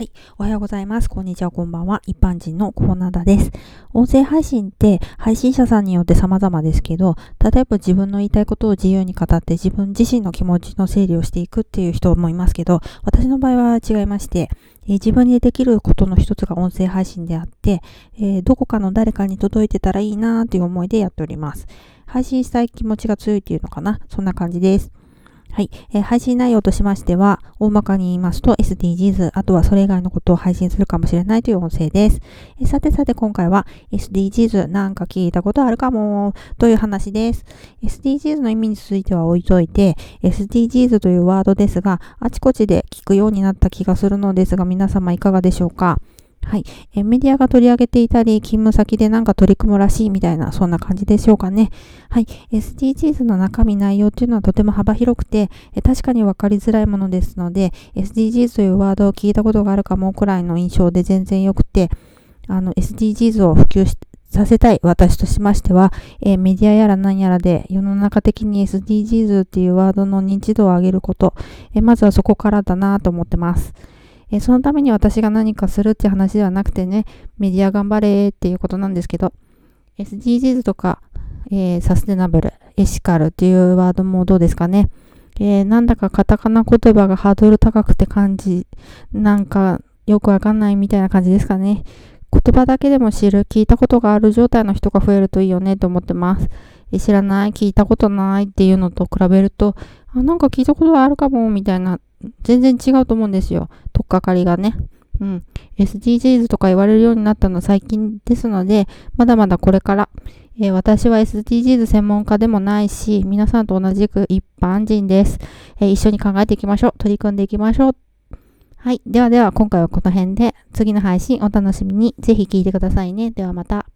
はい。おはようございます。こんにちは、こんばんは。一般人のコーナーです。音声配信って配信者さんによって様々ですけど、例えば自分の言いたいことを自由に語って自分自身の気持ちの整理をしていくっていう人もいますけど、私の場合は違いまして、えー、自分にできることの一つが音声配信であって、えー、どこかの誰かに届いてたらいいなーっていう思いでやっております。配信したい気持ちが強いっていうのかなそんな感じです。はい、えー、配信内容としましては、大まかに言いますと SDGs、あとはそれ以外のことを配信するかもしれないという音声です。えー、さてさて今回は SDGs なんか聞いたことあるかもという話です。SDGs の意味については置いといて、SDGs というワードですが、あちこちで聞くようになった気がするのですが、皆様いかがでしょうか？はい。えメディアが取り上げていたり、勤務先でなんか取り組むらしいみたいな、そんな感じでしょうかね。はい。SDGs の中身内容っていうのはとても幅広くて、え確かに分かりづらいものですので、SDGs というワードを聞いたことがあるかもくらいの印象で全然良くて、SDGs を普及しさせたい私としましては、え、メディアやら何やらで世の中的に SDGs っていうワードの認知度を上げること、え、まずはそこからだなと思ってます。えー、そのために私が何かするって話ではなくてね、メディア頑張れっていうことなんですけど、SDGs とか、えー、サステナブル、エシカルっていうワードもどうですかね。えー、なんだかカタカナ言葉がハードル高くて感じ、なんかよくわかんないみたいな感じですかね。言葉だけでも知る、聞いたことがある状態の人が増えるといいよねと思ってます。知らない、聞いたことないっていうのと比べると、あ、なんか聞いたことあるかもみたいな全然違うと思うんですよ。とっかかりがね。うん。SDGs とか言われるようになったのは最近ですので、まだまだこれから、えー、私は SDGs 専門家でもないし、皆さんと同じく一般人です、えー、一緒に考えていきましょう。取り組んでいきましょう。はい。ではでは、今回はこの辺で、次の配信お楽しみに。ぜひ聞いてくださいね。ではまた。